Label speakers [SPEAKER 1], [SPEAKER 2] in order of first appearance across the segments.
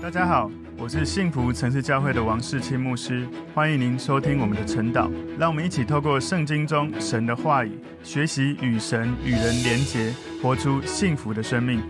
[SPEAKER 1] 大家好，我是幸福城市教会的王世清牧师，欢迎您收听我们的晨祷。让我们一起透过圣经中神的话语，学习与神与人连结，活出幸福的生命。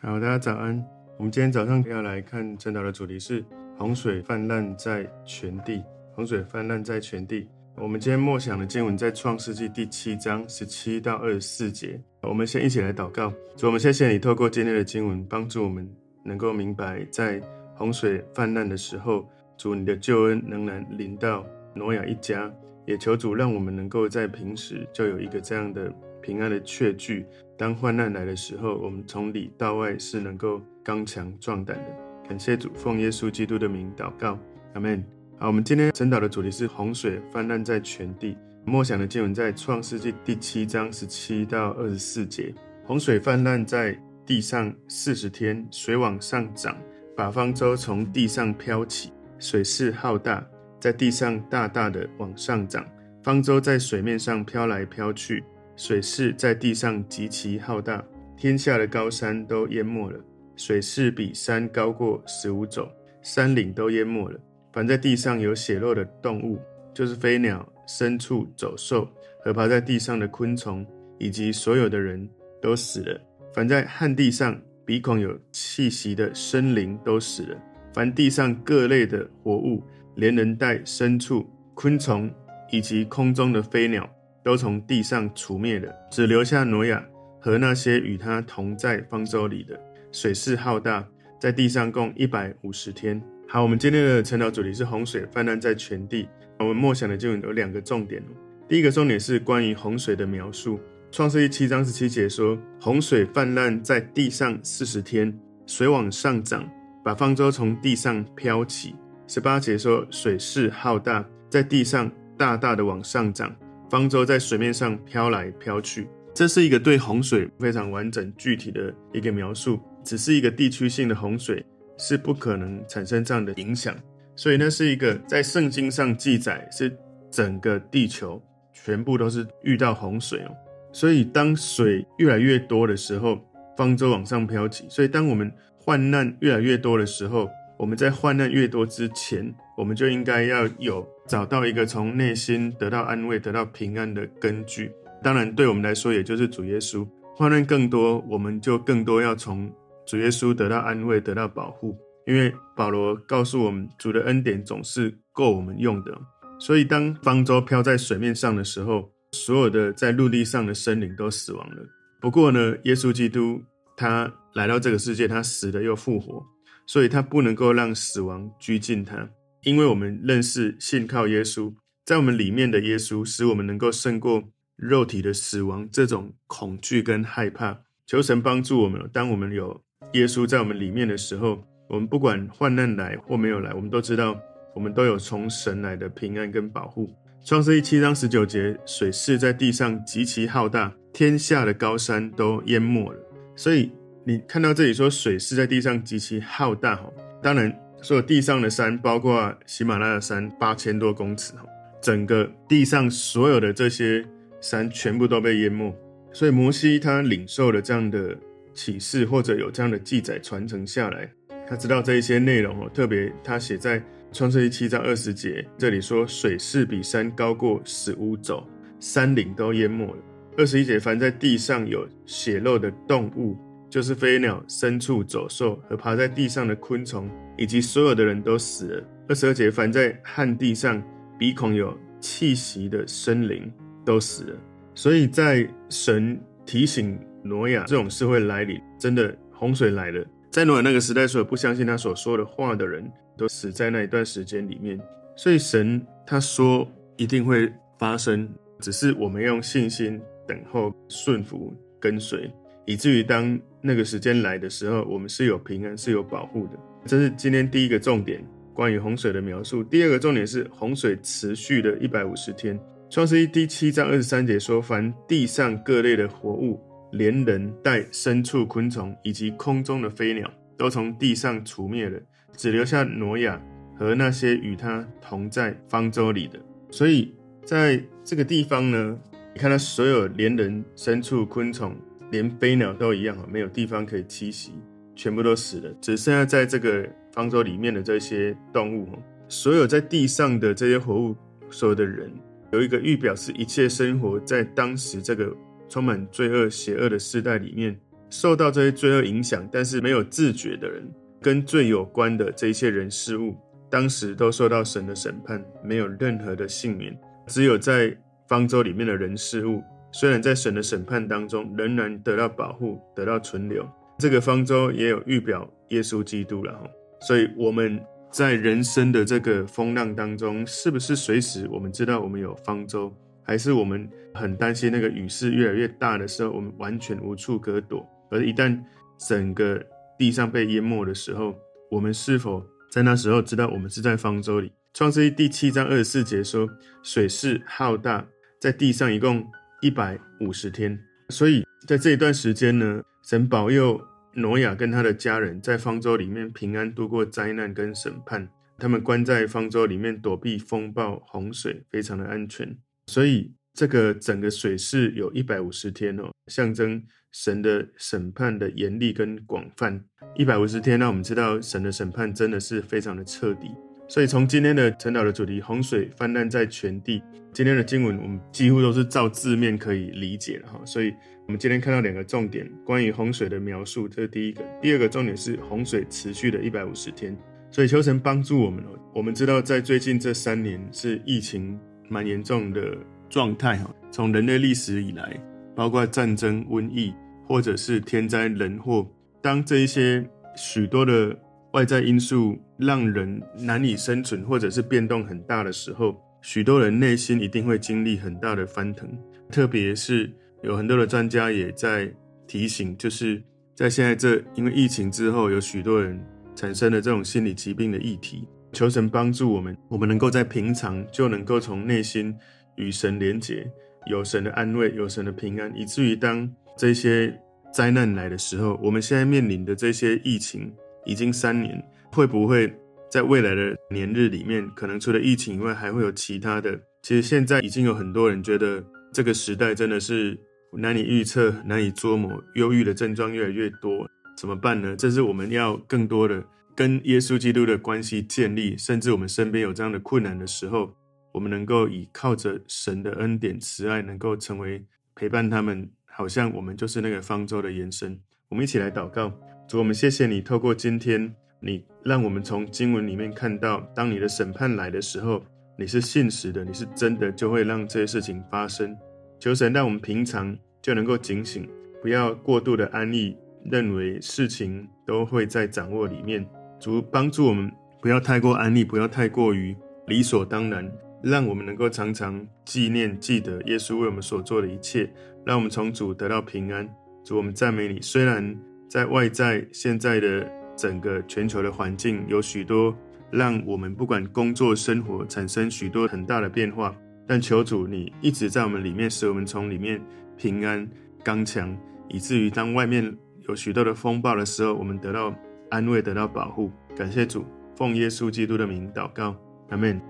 [SPEAKER 2] 好，大家早安。我们今天早上要来看晨祷的主题是洪水泛滥在全地。洪水泛滥在全地。我们今天默想的经文在创世纪第七章十七到二十四节。我们先一起来祷告。主，我们谢谢你透过今天的经文，帮助我们能够明白，在洪水泛滥的时候，主你的救恩仍然临到挪亚一家。也求主让我们能够在平时就有一个这样的平安的确据。当患难来的时候，我们从里到外是能够刚强壮胆的。感谢主，奉耶稣基督的名祷告，阿门。好，我们今天晨祷的主题是洪水泛滥在全地。默想的经文在创世纪第七章十七到二十四节。洪水泛滥在地上四十天，水往上涨，把方舟从地上飘起，水势浩大，在地上大大的往上涨，方舟在水面上飘来飘去。水势在地上极其浩大，天下的高山都淹没了。水势比山高过十五肘，山岭都淹没了。凡在地上有血肉的动物，就是飞鸟、牲畜、走兽和爬在地上的昆虫，以及所有的人都死了。凡在旱地上鼻孔有气息的生灵都死了。凡地上各类的活物，连人带牲畜、昆虫以及空中的飞鸟。都从地上除灭了，只留下挪亚和那些与他同在方舟里的。水势浩大，在地上共一百五十天。好，我们今天的晨祷主题是洪水泛滥在全地。我们默想的就有两个重点。第一个重点是关于洪水的描述。创世记七章十七节说，洪水泛滥在地上四十天，水往上涨，把方舟从地上漂起。十八节说，水势浩大，在地上大大的往上涨。方舟在水面上飘来飘去，这是一个对洪水非常完整具体的一个描述。只是一个地区性的洪水是不可能产生这样的影响，所以那是一个在圣经上记载是整个地球全部都是遇到洪水哦。所以当水越来越多的时候，方舟往上飘起。所以当我们患难越来越多的时候，我们在患难越多之前，我们就应该要有找到一个从内心得到安慰、得到平安的根据。当然，对我们来说，也就是主耶稣。患难更多，我们就更多要从主耶稣得到安慰、得到保护。因为保罗告诉我们，主的恩典总是够我们用的。所以，当方舟飘在水面上的时候，所有的在陆地上的生灵都死亡了。不过呢，耶稣基督他来到这个世界，他死了又复活。所以他不能够让死亡拘禁他，因为我们认识信靠耶稣，在我们里面的耶稣，使我们能够胜过肉体的死亡这种恐惧跟害怕。求神帮助我们，当我们有耶稣在我们里面的时候，我们不管患难来或没有来，我们都知道我们都有从神来的平安跟保护。创世记七章十九节，水势在地上极其浩大，天下的高山都淹没了。所以。你看到这里说水势在地上极其浩大哈，当然所有地上的山，包括喜马拉雅山八千多公尺哈，整个地上所有的这些山全部都被淹没。所以摩西他领受了这样的启示，或者有这样的记载传承下来，他知道这一些内容哦。特别他写在创世记七章二十节，这里说水势比山高过十五肘，山岭都淹没了。二十一节，凡在地上有血肉的动物。就是飞鸟、牲畜、走兽和爬在地上的昆虫，以及所有的人都死了。二十二节，凡在旱地上鼻孔有气息的生灵都死了。所以在神提醒挪亚这种事会来临，真的洪水来了，在挪亚那个时代，所有不相信他所说的话的人都死在那一段时间里面。所以神他说一定会发生，只是我们用信心等候、顺服、跟随。以至于当那个时间来的时候，我们是有平安、是有保护的。这是今天第一个重点，关于洪水的描述。第二个重点是洪水持续的一百五十天。创世记第七章二十三节说：“凡地上各类的活物，连人带牲畜、昆虫，以及空中的飞鸟，都从地上除灭了，只留下挪亚和那些与他同在方舟里的。”所以在这个地方呢，你看他所有连人、牲畜、昆虫。连飞鸟都一样啊，没有地方可以栖息，全部都死了，只剩下在这个方舟里面的这些动物，所有在地上的这些活物，所有的人，有一个预表，是一切生活在当时这个充满罪恶、邪恶的时代里面，受到这些罪恶影响，但是没有自觉的人，跟罪有关的这一些人事物，当时都受到神的审判，没有任何的幸免。只有在方舟里面的人事物，虽然在神的审判当中，仍然得到保护，得到存留。这个方舟也有预表耶稣基督了哈。所以我们在人生的这个风浪当中，是不是随时我们知道我们有方舟，还是我们很担心那个雨势越来越大的时候，我们完全无处可躲？而一旦整个地上被淹没的时候，我们是否在那时候知道我们是在方舟里？创世记第七章二十四节说，水势浩大，在地上一共一百五十天。所以在这一段时间呢，神保佑挪亚跟他的家人在方舟里面平安度过灾难跟审判。他们关在方舟里面躲避风暴、洪水，非常的安全。所以这个整个水势有一百五十天哦，象征神的审判的严厉跟广泛。一百五十天，那我们知道神的审判真的是非常的彻底。所以从今天的陈导的主题“洪水泛滥在全地”，今天的经文我们几乎都是照字面可以理解了哈。所以我们今天看到两个重点，关于洪水的描述，这是第一个；第二个重点是洪水持续的一百五十天。所以求神帮助我们哦。我们知道在最近这三年是疫情蛮严重的状态哈。从人类历史以来，包括战争、瘟疫，或者是天灾人祸，当这一些许多的。外在因素让人难以生存，或者是变动很大的时候，许多人内心一定会经历很大的翻腾。特别是有很多的专家也在提醒，就是在现在这因为疫情之后，有许多人产生了这种心理疾病的议题。求神帮助我们，我们能够在平常就能够从内心与神连结，有神的安慰，有神的平安，以至于当这些灾难来的时候，我们现在面临的这些疫情。已经三年，会不会在未来的年日里面，可能除了疫情以外，还会有其他的？其实现在已经有很多人觉得这个时代真的是难以预测、难以捉摸，忧郁的症状越来越多，怎么办呢？这是我们要更多的跟耶稣基督的关系建立，甚至我们身边有这样的困难的时候，我们能够以靠着神的恩典、慈爱，能够成为陪伴他们，好像我们就是那个方舟的延伸。我们一起来祷告。主，我们谢谢你，透过今天，你让我们从经文里面看到，当你的审判来的时候，你是信实的，你是真的，就会让这些事情发生。求神让我们平常就能够警醒，不要过度的安逸，认为事情都会在掌握里面。主帮助我们，不要太过安逸，不要太过于理所当然，让我们能够常常纪念、记得耶稣为我们所做的一切，让我们从主得到平安。主，我们赞美你，虽然。在外在现在的整个全球的环境，有许多让我们不管工作生活产生许多很大的变化，但求主你一直在我们里面，使我们从里面平安刚强，以至于当外面有许多的风暴的时候，我们得到安慰，得到保护。感谢主，奉耶稣基督的名祷告，阿门。